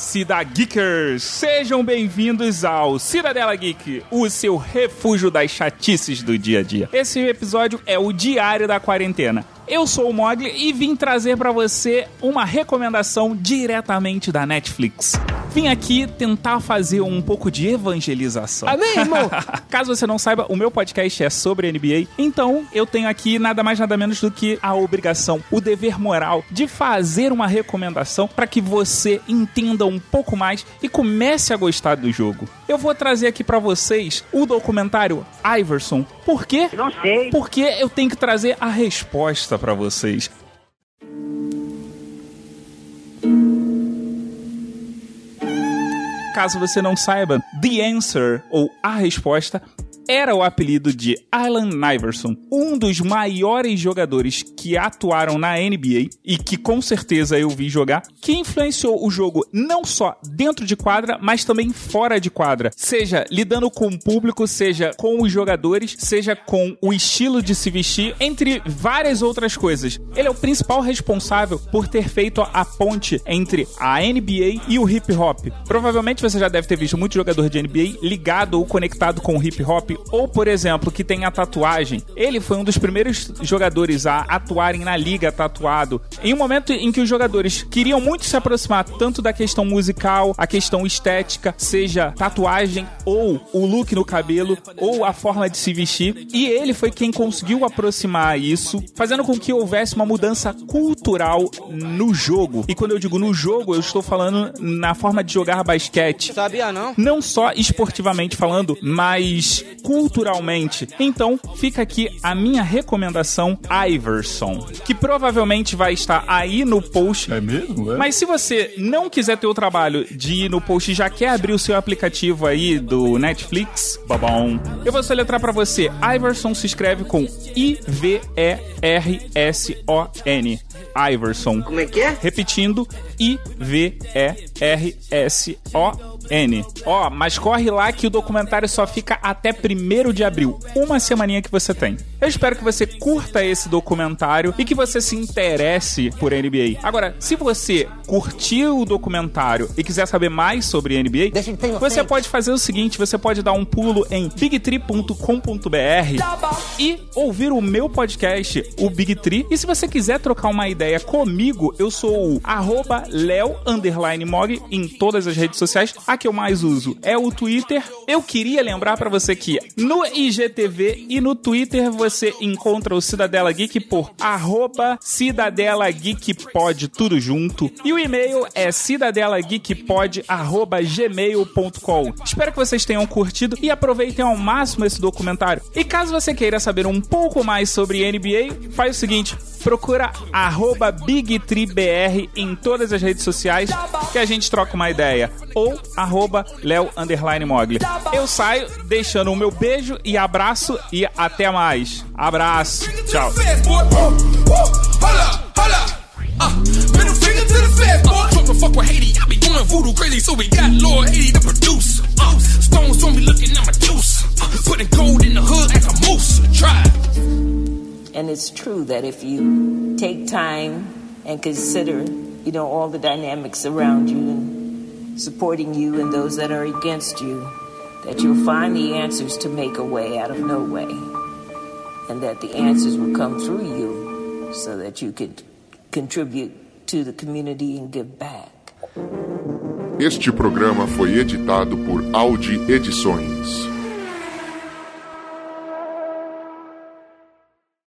Cida Geekers! Sejam bem-vindos ao Cidadela Geek, o seu refúgio das chatices do dia a dia. Esse episódio é o Diário da Quarentena. Eu sou o Mogli e vim trazer para você uma recomendação diretamente da Netflix. Vim aqui tentar fazer um pouco de evangelização. Amém, irmão? Caso você não saiba, o meu podcast é sobre NBA, então eu tenho aqui nada mais nada menos do que a obrigação, o dever moral de fazer uma recomendação para que você entenda um pouco mais e comece a gostar do jogo. Eu vou trazer aqui para vocês o documentário Iverson. Por quê? Não sei. Porque eu tenho que trazer a resposta para vocês. Caso você não saiba, The Answer, ou A Resposta, era o apelido de Allen Iverson, um dos maiores jogadores que atuaram na NBA e que com certeza eu vi jogar, que influenciou o jogo não só dentro de quadra, mas também fora de quadra, seja lidando com o público, seja com os jogadores, seja com o estilo de se vestir, entre várias outras coisas. Ele é o principal responsável por ter feito a ponte entre a NBA e o hip hop. Provavelmente você já deve ter visto muito jogador de NBA ligado ou conectado com o hip hop ou, por exemplo, que tem a tatuagem. Ele foi um dos primeiros jogadores a atuarem na liga tatuado. Em um momento em que os jogadores queriam muito se aproximar tanto da questão musical, a questão estética, seja tatuagem ou o look no cabelo ou a forma de se vestir. E ele foi quem conseguiu aproximar isso, fazendo com que houvesse uma mudança cultural no jogo. E quando eu digo no jogo, eu estou falando na forma de jogar basquete. Sabia não? Não só esportivamente falando, mas culturalmente. Então, fica aqui a minha recomendação Iverson, que provavelmente vai estar aí no post. É mesmo? É? Mas se você não quiser ter o trabalho de ir no post e já quer abrir o seu aplicativo aí do Netflix, babão, eu vou soletrar pra você. Iverson se escreve com I-V-E-R-S-O-N. Iverson. Como é que é? Repetindo, I-V-E-R-S-O-N. Ó, mas corre lá que o documentário só fica até 1 de abril. Uma semaninha que você tem. Eu espero que você curta esse documentário e que você se interesse por NBA. Agora, se você curtiu o documentário e quiser saber mais sobre NBA, você pode fazer o seguinte: você pode dar um pulo em bigtree.com.br e ouvir o meu podcast, o Big Tree. E se você quiser trocar uma ideia comigo, eu sou o arroba Leo Mog em todas as redes sociais. A que eu mais uso é o Twitter. Eu queria lembrar pra você que no IGTV e no Twitter você encontra o Cidadela Geek por arroba Cidadela Geek Pod, tudo junto. E o e-mail é cidadelageekpod arroba gmail.com. Espero que vocês tenham curtido e aproveitem ao máximo esse documentário. E caso você queira saber um pouco mais sobre NBA, faz o seguinte, procura arroba BigTreeBR em todas as redes sociais que a gente troca uma ideia. Ou arroba Leo Mogli. Eu saio deixando o meu beijo e abraço e até mais. Abraço. Tchau. Fuck with Haiti. I be voodoo crazy, so we got Lord Haiti. It's true that if you take time and consider, you know, all the dynamics around you and supporting you and those that are against you, that you'll find the answers to make a way out of no way. And that the answers will come through you so that you could contribute to the community and give back. Este programa foi editado por Audi Edições.